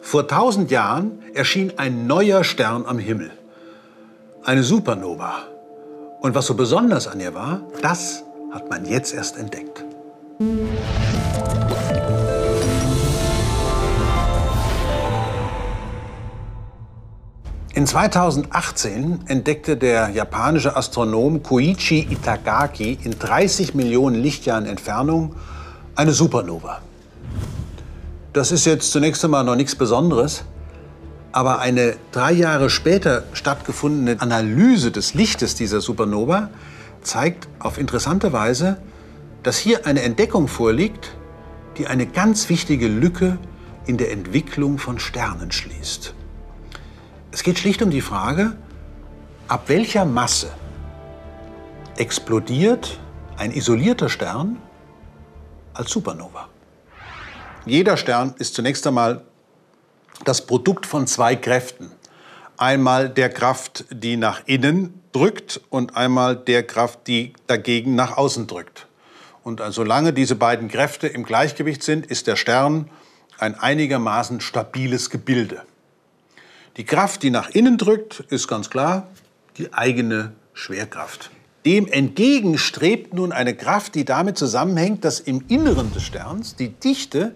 Vor tausend Jahren erschien ein neuer Stern am Himmel. Eine Supernova. Und was so besonders an ihr war, das hat man jetzt erst entdeckt. In 2018 entdeckte der japanische Astronom Koichi Itagaki in 30 Millionen Lichtjahren Entfernung eine Supernova. Das ist jetzt zunächst einmal noch nichts Besonderes, aber eine drei Jahre später stattgefundene Analyse des Lichtes dieser Supernova zeigt auf interessante Weise, dass hier eine Entdeckung vorliegt, die eine ganz wichtige Lücke in der Entwicklung von Sternen schließt. Es geht schlicht um die Frage, ab welcher Masse explodiert ein isolierter Stern als Supernova. Jeder Stern ist zunächst einmal das Produkt von zwei Kräften. Einmal der Kraft, die nach innen drückt und einmal der Kraft, die dagegen nach außen drückt. Und solange diese beiden Kräfte im Gleichgewicht sind, ist der Stern ein einigermaßen stabiles Gebilde. Die Kraft, die nach innen drückt, ist ganz klar die eigene Schwerkraft. Dem entgegen strebt nun eine Kraft, die damit zusammenhängt, dass im Inneren des Sterns die Dichte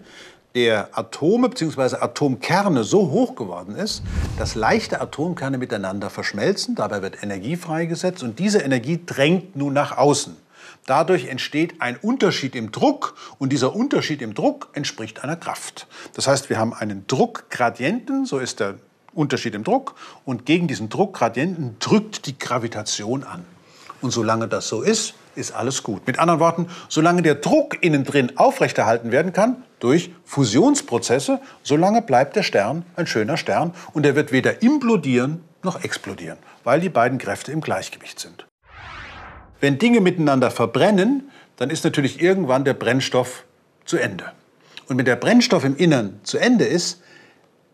der Atome bzw. Atomkerne so hoch geworden ist, dass leichte Atomkerne miteinander verschmelzen. Dabei wird Energie freigesetzt und diese Energie drängt nun nach außen. Dadurch entsteht ein Unterschied im Druck und dieser Unterschied im Druck entspricht einer Kraft. Das heißt, wir haben einen Druckgradienten, so ist der Unterschied im Druck und gegen diesen Druckgradienten drückt die Gravitation an. Und solange das so ist, ist alles gut. Mit anderen Worten, solange der Druck innen drin aufrechterhalten werden kann durch Fusionsprozesse, solange bleibt der Stern ein schöner Stern und er wird weder implodieren noch explodieren, weil die beiden Kräfte im Gleichgewicht sind. Wenn Dinge miteinander verbrennen, dann ist natürlich irgendwann der Brennstoff zu Ende. Und wenn der Brennstoff im Innern zu Ende ist,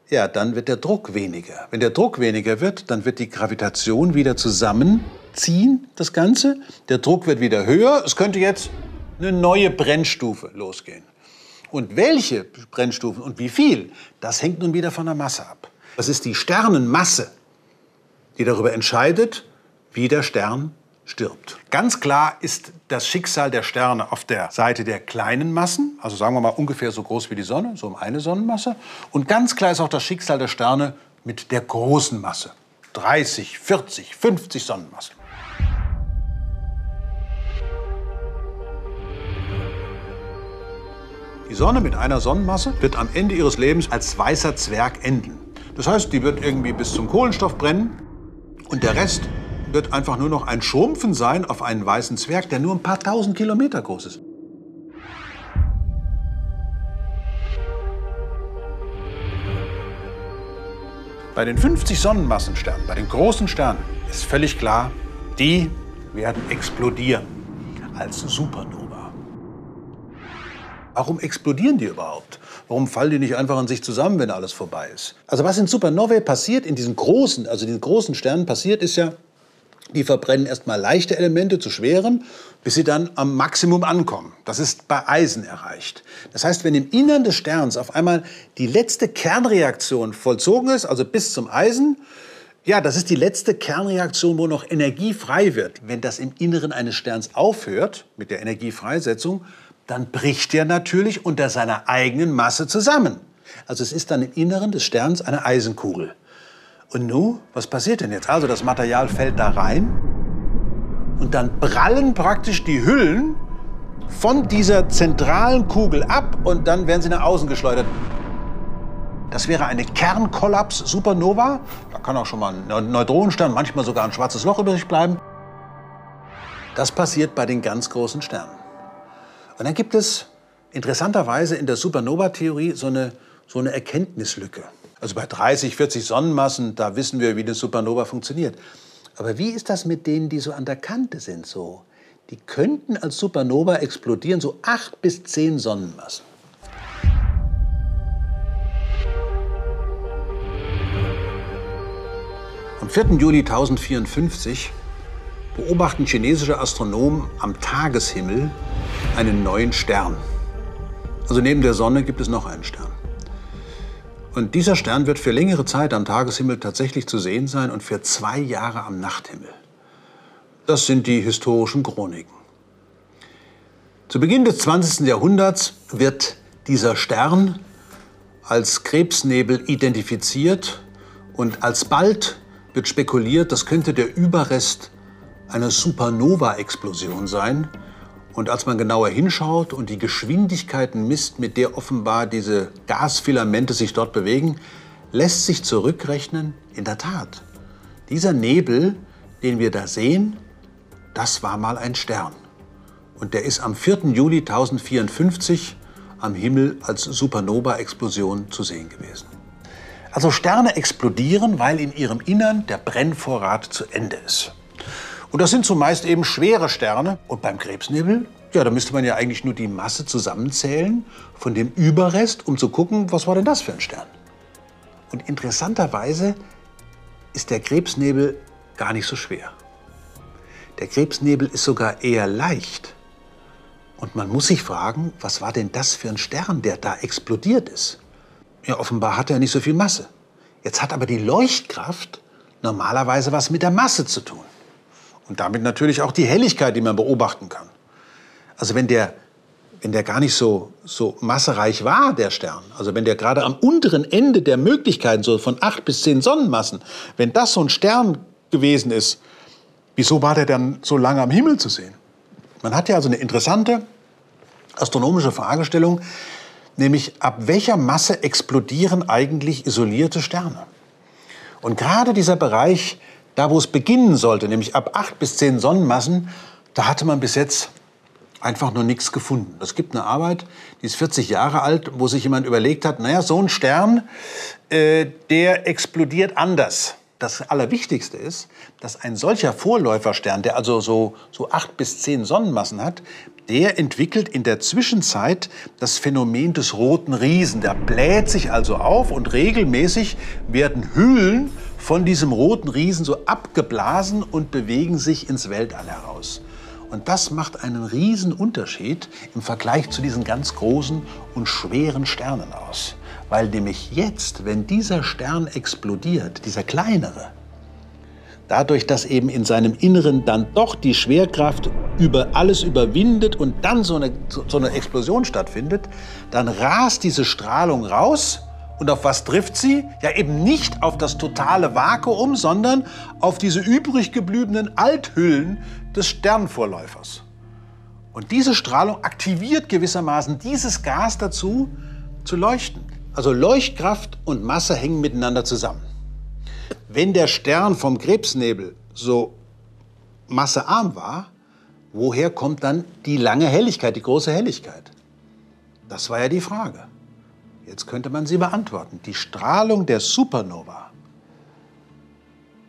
ja, dann wird der Druck weniger. Wenn der Druck weniger wird, dann wird die Gravitation wieder zusammenziehen, das Ganze. Der Druck wird wieder höher. Es könnte jetzt eine neue Brennstufe losgehen. Und welche Brennstufen und wie viel, das hängt nun wieder von der Masse ab. Das ist die Sternenmasse, die darüber entscheidet, wie der Stern stirbt. Ganz klar ist das Schicksal der Sterne auf der Seite der kleinen Massen, also sagen wir mal ungefähr so groß wie die Sonne, so um eine Sonnenmasse. Und ganz klar ist auch das Schicksal der Sterne mit der großen Masse. 30, 40, 50 Sonnenmassen. Die Sonne mit einer Sonnenmasse wird am Ende ihres Lebens als weißer Zwerg enden. Das heißt, die wird irgendwie bis zum Kohlenstoff brennen und der Rest wird einfach nur noch ein Schrumpfen sein auf einen weißen Zwerg, der nur ein paar tausend Kilometer groß ist. Bei den 50 Sonnenmassensternen, bei den großen Sternen, ist völlig klar, die werden explodieren als Supernova. Warum explodieren die überhaupt? Warum fallen die nicht einfach an sich zusammen, wenn alles vorbei ist? Also was in Supernovae passiert, in diesen großen, also diesen großen Sternen passiert, ist ja, die verbrennen erstmal leichte Elemente zu schweren, bis sie dann am Maximum ankommen. Das ist bei Eisen erreicht. Das heißt, wenn im Innern des Sterns auf einmal die letzte Kernreaktion vollzogen ist, also bis zum Eisen, ja, das ist die letzte Kernreaktion, wo noch Energie frei wird. Wenn das im Inneren eines Sterns aufhört mit der Energiefreisetzung, dann bricht er natürlich unter seiner eigenen Masse zusammen. Also es ist dann im Inneren des Sterns eine Eisenkugel. Und nun, was passiert denn jetzt? Also das Material fällt da rein und dann prallen praktisch die Hüllen von dieser zentralen Kugel ab und dann werden sie nach außen geschleudert. Das wäre eine Kernkollaps-Supernova. Da kann auch schon mal ein Neutronenstern, manchmal sogar ein schwarzes Loch übrig bleiben. Das passiert bei den ganz großen Sternen. Und dann gibt es interessanterweise in der Supernova-Theorie so eine, so eine Erkenntnislücke. Also bei 30, 40 Sonnenmassen, da wissen wir, wie eine Supernova funktioniert. Aber wie ist das mit denen, die so an der Kante sind? So? Die könnten als Supernova explodieren, so 8 bis 10 Sonnenmassen. Am 4. Juli 1054 beobachten chinesische Astronomen am Tageshimmel einen neuen Stern. Also neben der Sonne gibt es noch einen Stern. Und dieser Stern wird für längere Zeit am Tageshimmel tatsächlich zu sehen sein und für zwei Jahre am Nachthimmel. Das sind die historischen Chroniken. Zu Beginn des 20. Jahrhunderts wird dieser Stern als Krebsnebel identifiziert und alsbald wird spekuliert, das könnte der Überrest einer Supernova-Explosion sein, und als man genauer hinschaut und die Geschwindigkeiten misst, mit der offenbar diese Gasfilamente sich dort bewegen, lässt sich zurückrechnen, in der Tat, dieser Nebel, den wir da sehen, das war mal ein Stern. Und der ist am 4. Juli 1054 am Himmel als Supernova-Explosion zu sehen gewesen. Also Sterne explodieren, weil in ihrem Innern der Brennvorrat zu Ende ist. Und das sind zumeist eben schwere Sterne. Und beim Krebsnebel, ja, da müsste man ja eigentlich nur die Masse zusammenzählen von dem Überrest, um zu gucken, was war denn das für ein Stern. Und interessanterweise ist der Krebsnebel gar nicht so schwer. Der Krebsnebel ist sogar eher leicht. Und man muss sich fragen, was war denn das für ein Stern, der da explodiert ist? Ja, offenbar hat er nicht so viel Masse. Jetzt hat aber die Leuchtkraft normalerweise was mit der Masse zu tun. Und damit natürlich auch die Helligkeit, die man beobachten kann. Also wenn der, wenn der gar nicht so, so massereich war, der Stern, also wenn der gerade am unteren Ende der Möglichkeiten, so von acht bis zehn Sonnenmassen, wenn das so ein Stern gewesen ist, wieso war der dann so lange am Himmel zu sehen? Man hat ja also eine interessante astronomische Fragestellung, nämlich ab welcher Masse explodieren eigentlich isolierte Sterne? Und gerade dieser Bereich da, wo es beginnen sollte, nämlich ab acht bis zehn Sonnenmassen, da hatte man bis jetzt einfach nur nichts gefunden. Es gibt eine Arbeit, die ist 40 Jahre alt, wo sich jemand überlegt hat, naja, so ein Stern, äh, der explodiert anders. Das Allerwichtigste ist, dass ein solcher Vorläuferstern, der also so, so acht bis zehn Sonnenmassen hat, der entwickelt in der Zwischenzeit das Phänomen des roten Riesen. Der bläht sich also auf und regelmäßig werden Hüllen von diesem roten Riesen so abgeblasen und bewegen sich ins Weltall heraus. Und das macht einen riesen Unterschied im Vergleich zu diesen ganz großen und schweren Sternen aus. Weil nämlich jetzt, wenn dieser Stern explodiert, dieser kleinere, dadurch, dass eben in seinem Inneren dann doch die Schwerkraft über alles überwindet und dann so eine, so eine Explosion stattfindet, dann rast diese Strahlung raus und auf was trifft sie? Ja, eben nicht auf das totale Vakuum, sondern auf diese übrig gebliebenen Althüllen des Sternvorläufers. Und diese Strahlung aktiviert gewissermaßen dieses Gas dazu, zu leuchten. Also Leuchtkraft und Masse hängen miteinander zusammen. Wenn der Stern vom Krebsnebel so massearm war, woher kommt dann die lange Helligkeit, die große Helligkeit? Das war ja die Frage. Jetzt könnte man sie beantworten. Die Strahlung der Supernova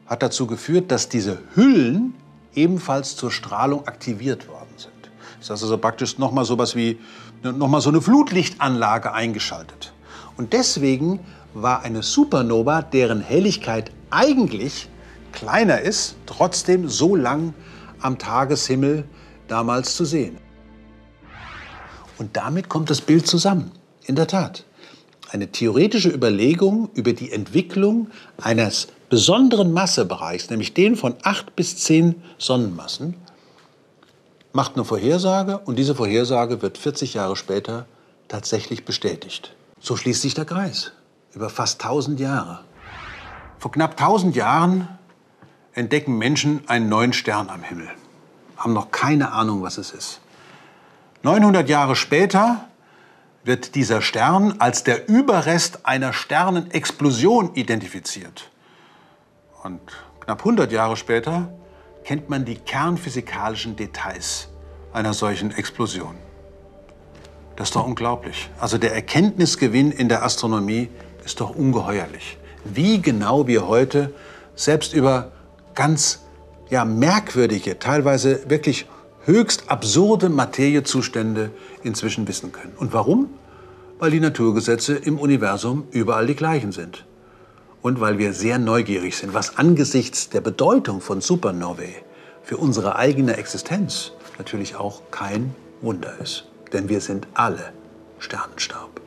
hat dazu geführt, dass diese Hüllen ebenfalls zur Strahlung aktiviert worden sind. Das ist also praktisch nochmal so was wie nochmal so eine Flutlichtanlage eingeschaltet. Und deswegen war eine Supernova, deren Helligkeit eigentlich kleiner ist, trotzdem so lang am Tageshimmel damals zu sehen. Und damit kommt das Bild zusammen. In der Tat eine theoretische Überlegung über die Entwicklung eines besonderen Massebereichs, nämlich den von acht bis zehn Sonnenmassen, macht eine Vorhersage und diese Vorhersage wird 40 Jahre später tatsächlich bestätigt. So schließt sich der Kreis über fast 1000 Jahre. Vor knapp 1000 Jahren entdecken Menschen einen neuen Stern am Himmel, haben noch keine Ahnung, was es ist. 900 Jahre später wird dieser Stern als der Überrest einer Sternenexplosion identifiziert. Und knapp 100 Jahre später kennt man die kernphysikalischen Details einer solchen Explosion. Das ist doch unglaublich. Also der Erkenntnisgewinn in der Astronomie ist doch ungeheuerlich. Wie genau wir heute selbst über ganz ja, merkwürdige, teilweise wirklich höchst absurde Materiezustände inzwischen wissen können. Und warum? Weil die Naturgesetze im Universum überall die gleichen sind. Und weil wir sehr neugierig sind, was angesichts der Bedeutung von Supernovae für unsere eigene Existenz natürlich auch kein Wunder ist. Denn wir sind alle Sternenstaub.